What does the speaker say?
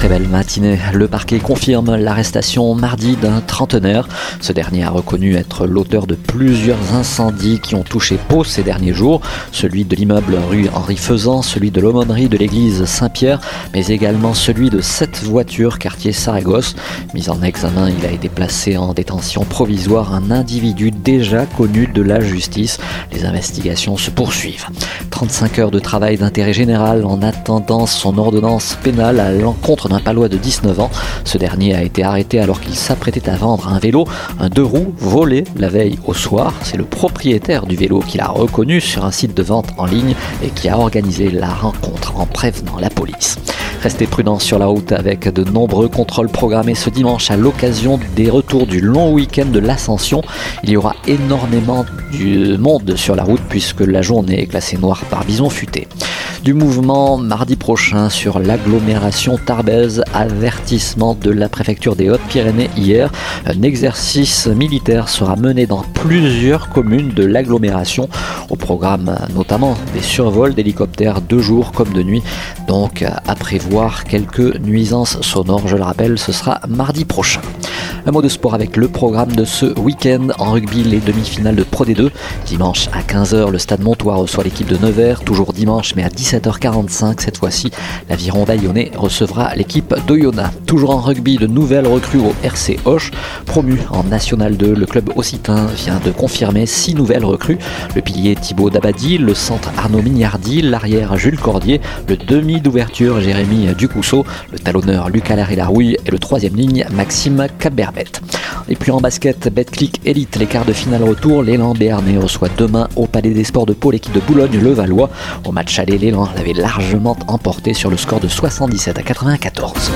Très belle matinée. Le parquet confirme l'arrestation mardi d'un trentenaire. Ce dernier a reconnu être l'auteur de plusieurs incendies qui ont touché Pau ces derniers jours. Celui de l'immeuble rue Henri Faisan, celui de l'aumônerie de l'église Saint-Pierre, mais également celui de sept voitures quartier Saragosse. Mis en examen, il a été placé en détention provisoire un individu déjà connu de la justice. Les investigations se poursuivent. 35 heures de travail d'intérêt général en attendant son ordonnance pénale à l'encontre d'un palois de 19 ans. Ce dernier a été arrêté alors qu'il s'apprêtait à vendre un vélo, un deux roues volé la veille au soir. C'est le propriétaire du vélo qui l'a reconnu sur un site de vente en ligne et qui a organisé la rencontre en prévenant la police. Restez prudents sur la route avec de nombreux contrôles programmés ce dimanche à l'occasion des retours du long week-end de l'Ascension. Il y aura énormément de monde sur la route puisque la journée est classée noire par bison futé du mouvement mardi prochain sur l'agglomération Tarbes. Avertissement de la préfecture des Hautes-Pyrénées hier. Un exercice militaire sera mené dans plusieurs communes de l'agglomération. Au programme notamment des survols d'hélicoptères de jour comme de nuit. Donc à prévoir quelques nuisances sonores. Je le rappelle, ce sera mardi prochain. Un mot de sport avec le programme de ce week-end en rugby, les demi-finales de Pro D2. Dimanche à 15h, le stade Montois reçoit l'équipe de Nevers. Toujours dimanche, mais à 17h45 cette fois-ci, l'aviron bayonnais recevra l'équipe d'Oyonnax. Toujours en rugby, de nouvelles recrues au RC Hoche. Promu en National 2, le club occitan vient de confirmer six nouvelles recrues. Le pilier Thibaut Dabadi, le centre Arnaud Mignardi, l'arrière Jules Cordier, le demi d'ouverture Jérémy Ducousseau, le talonneur Lucas Larry-Larouille et le troisième ligne Maxime Cabert. Et puis en basket, Betclic Elite, les quarts de finale retour, l'élan Béarnais reçoit demain au Palais des Sports de Pau l'équipe de Boulogne-le-Valois. Au match aller, l'élan l'avait largement emporté sur le score de 77 à 94.